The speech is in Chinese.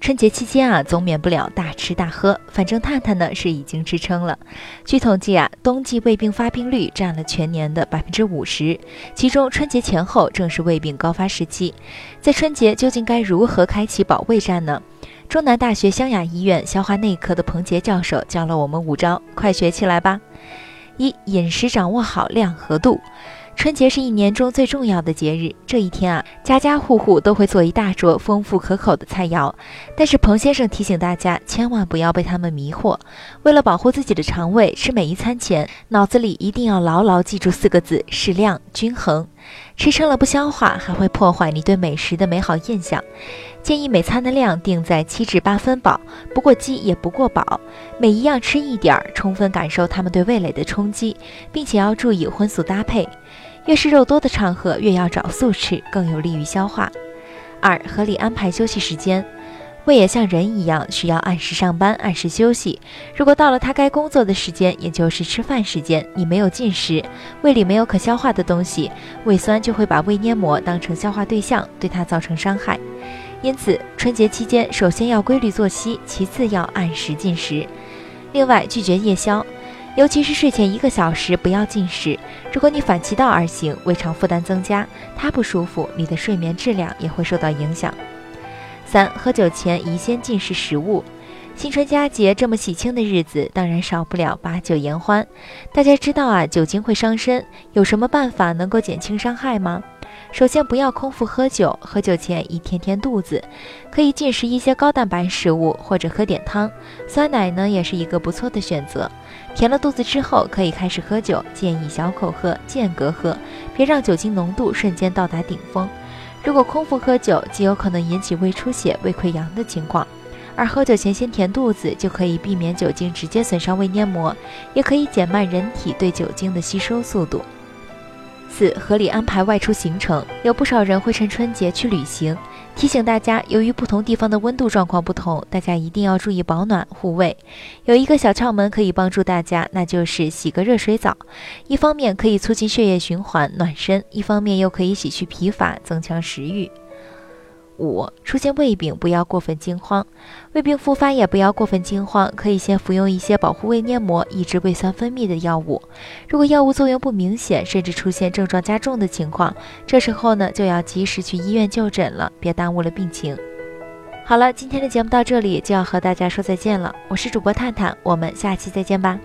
春节期间啊，总免不了大吃大喝，反正探探呢是已经支撑了。据统计啊，冬季胃病发病率占了全年的百分之五十，其中春节前后正是胃病高发时期。在春节究竟该如何开启保卫战呢？中南大学湘雅医院消化内科的彭杰教授教了我们五招，快学起来吧！一、饮食掌握好量和度。春节是一年中最重要的节日，这一天啊，家家户户都会做一大桌丰富可口的菜肴。但是彭先生提醒大家，千万不要被他们迷惑。为了保护自己的肠胃，吃每一餐前，脑子里一定要牢牢记住四个字：适量、均衡。吃撑了不消化，还会破坏你对美食的美好印象。建议每餐的量定在七至八分饱，不过饥也不过饱。每一样吃一点儿，充分感受它们对味蕾的冲击，并且要注意荤素搭配。越是肉多的场合，越要找素吃，更有利于消化。二、合理安排休息时间。胃也像人一样，需要按时上班、按时休息。如果到了它该工作的时间，也就是吃饭时间，你没有进食，胃里没有可消化的东西，胃酸就会把胃黏膜当成消化对象，对它造成伤害。因此，春节期间，首先要规律作息，其次要按时进食。另外，拒绝夜宵。尤其是睡前一个小时不要进食。如果你反其道而行，胃肠负担增加，它不舒服，你的睡眠质量也会受到影响。三、喝酒前宜先进食食物。新春佳节这么喜庆的日子，当然少不了把酒言欢。大家知道啊，酒精会伤身，有什么办法能够减轻伤害吗？首先，不要空腹喝酒，喝酒前宜填填肚子，可以进食一些高蛋白食物，或者喝点汤。酸奶呢，也是一个不错的选择。填了肚子之后，可以开始喝酒，建议小口喝，间隔喝，别让酒精浓度瞬间到达顶峰。如果空腹喝酒，极有可能引起胃出血、胃溃疡的情况。而喝酒前先填肚子，就可以避免酒精直接损伤胃黏膜，也可以减慢人体对酒精的吸收速度。四、合理安排外出行程。有不少人会趁春节去旅行，提醒大家，由于不同地方的温度状况不同，大家一定要注意保暖护胃。有一个小窍门可以帮助大家，那就是洗个热水澡。一方面可以促进血液循环暖身，一方面又可以洗去疲乏，增强食欲。五、出现胃病不要过分惊慌，胃病复发也不要过分惊慌，可以先服用一些保护胃黏膜、抑制胃酸分泌的药物。如果药物作用不明显，甚至出现症状加重的情况，这时候呢就要及时去医院就诊了，别耽误了病情。好了，今天的节目到这里就要和大家说再见了，我是主播探探，我们下期再见吧。